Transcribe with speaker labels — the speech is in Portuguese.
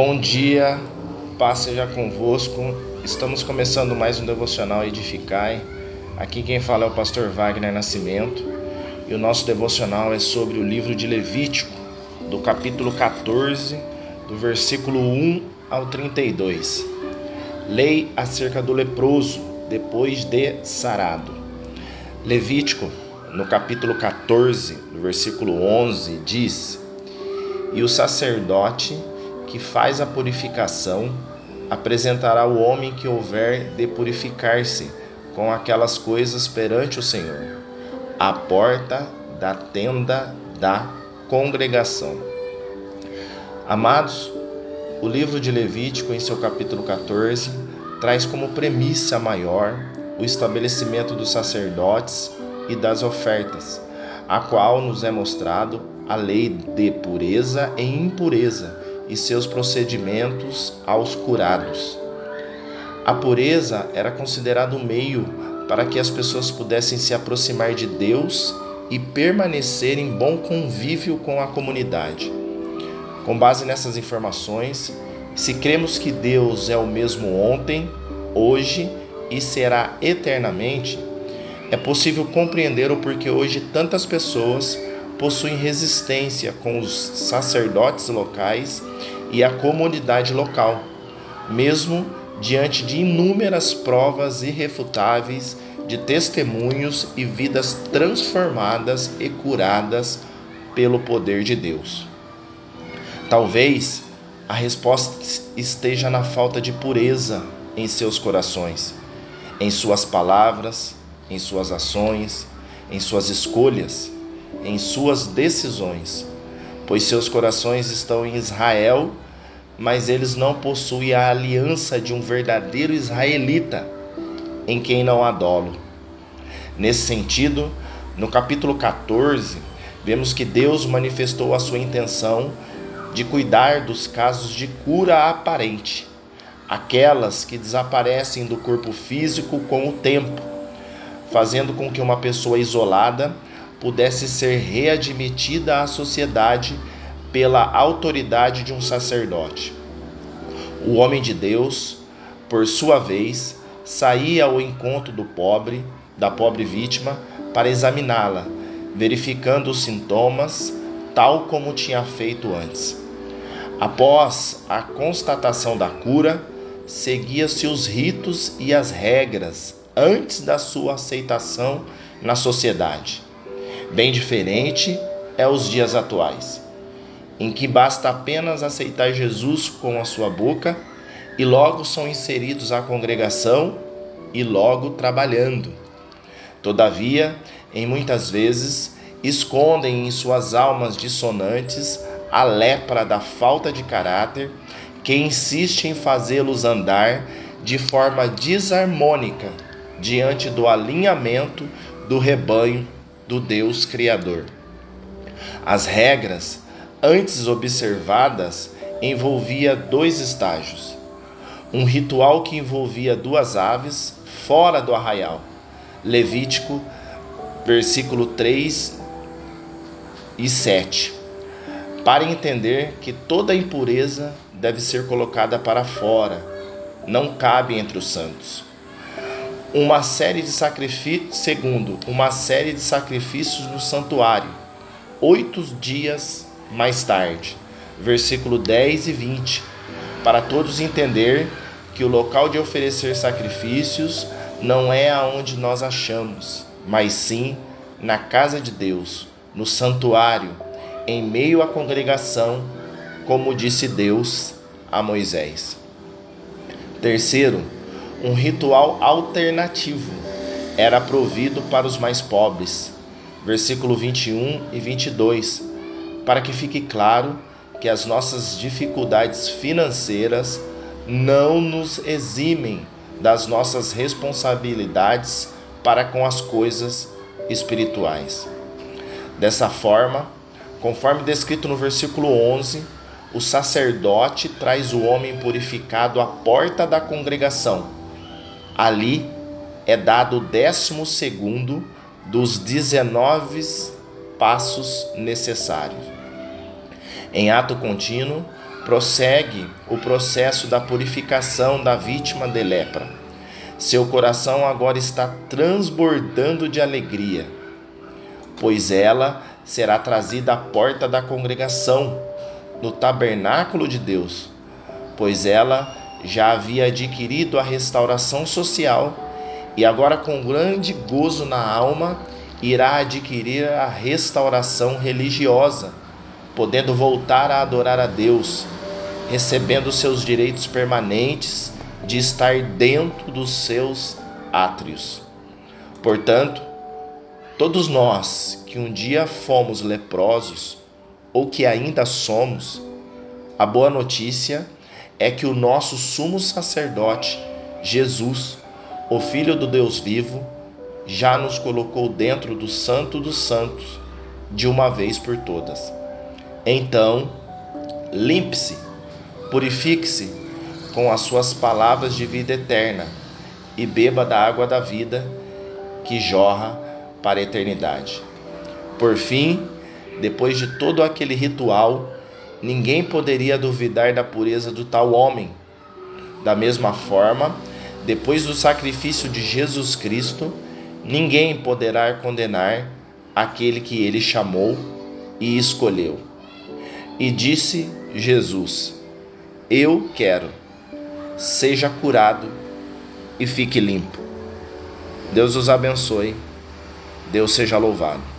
Speaker 1: Bom dia, paz seja convosco. Estamos começando mais um devocional Edificai. Aqui quem fala é o pastor Wagner Nascimento e o nosso devocional é sobre o livro de Levítico, do capítulo 14, do versículo 1 ao 32. Lei acerca do leproso depois de sarado. Levítico, no capítulo 14, do versículo 11, diz: E o sacerdote que faz a purificação apresentará o homem que houver de purificar-se com aquelas coisas perante o Senhor, à porta da tenda da congregação. Amados, o livro de Levítico, em seu capítulo 14, traz como premissa maior o estabelecimento dos sacerdotes e das ofertas, a qual nos é mostrado a lei de pureza e impureza e seus procedimentos aos curados. A pureza era considerado um meio para que as pessoas pudessem se aproximar de Deus e permanecer em bom convívio com a comunidade. Com base nessas informações, se cremos que Deus é o mesmo ontem, hoje e será eternamente, é possível compreender o porquê hoje tantas pessoas possuem resistência com os sacerdotes locais e a comunidade local, mesmo diante de inúmeras provas irrefutáveis de testemunhos e vidas transformadas e curadas pelo poder de Deus. Talvez a resposta esteja na falta de pureza em seus corações, em suas palavras, em suas ações, em suas escolhas em suas decisões, pois seus corações estão em Israel, mas eles não possuem a aliança de um verdadeiro israelita, em quem não há dolo. Nesse sentido, no capítulo 14, vemos que Deus manifestou a sua intenção de cuidar dos casos de cura aparente, aquelas que desaparecem do corpo físico com o tempo, fazendo com que uma pessoa isolada pudesse ser readmitida à sociedade pela autoridade de um sacerdote. O homem de Deus, por sua vez, saía ao encontro do pobre, da pobre vítima, para examiná-la, verificando os sintomas, tal como tinha feito antes. Após a constatação da cura, seguia-se os ritos e as regras antes da sua aceitação na sociedade. Bem diferente é os dias atuais, em que basta apenas aceitar Jesus com a sua boca e logo são inseridos à congregação e logo trabalhando. Todavia, em muitas vezes, escondem em suas almas dissonantes a lepra da falta de caráter que insiste em fazê-los andar de forma desarmônica diante do alinhamento do rebanho do Deus Criador. As regras antes observadas envolvia dois estágios. Um ritual que envolvia duas aves fora do arraial. Levítico, versículo 3 e 7. Para entender que toda impureza deve ser colocada para fora, não cabe entre os santos uma série de sacrifícios, segundo, uma série de sacrifícios no santuário, oito dias mais tarde, versículo 10 e 20, para todos entender que o local de oferecer sacrifícios não é aonde nós achamos, mas sim na casa de Deus, no santuário, em meio à congregação, como disse Deus a Moisés. Terceiro, um ritual alternativo era provido para os mais pobres. Versículo 21 e 22. Para que fique claro que as nossas dificuldades financeiras não nos eximem das nossas responsabilidades para com as coisas espirituais. Dessa forma, conforme descrito no versículo 11, o sacerdote traz o homem purificado à porta da congregação Ali é dado o décimo segundo dos 19 passos necessários. Em ato contínuo, prossegue o processo da purificação da vítima de lepra. Seu coração agora está transbordando de alegria, pois ela será trazida à porta da congregação, no tabernáculo de Deus, pois ela já havia adquirido a restauração social e agora, com grande gozo na alma, irá adquirir a restauração religiosa, podendo voltar a adorar a Deus, recebendo seus direitos permanentes de estar dentro dos seus átrios. Portanto, todos nós que um dia fomos leprosos ou que ainda somos, a boa notícia é que o nosso sumo sacerdote, Jesus, o Filho do Deus vivo, já nos colocou dentro do Santo dos Santos de uma vez por todas. Então, limpe-se, purifique-se com as suas palavras de vida eterna e beba da água da vida que jorra para a eternidade. Por fim, depois de todo aquele ritual, ninguém poderia duvidar da pureza do tal homem. Da mesma forma, depois do sacrifício de Jesus Cristo, ninguém poderá condenar aquele que ele chamou e escolheu. E disse Jesus: Eu quero, seja curado e fique limpo. Deus os abençoe. Deus seja louvado.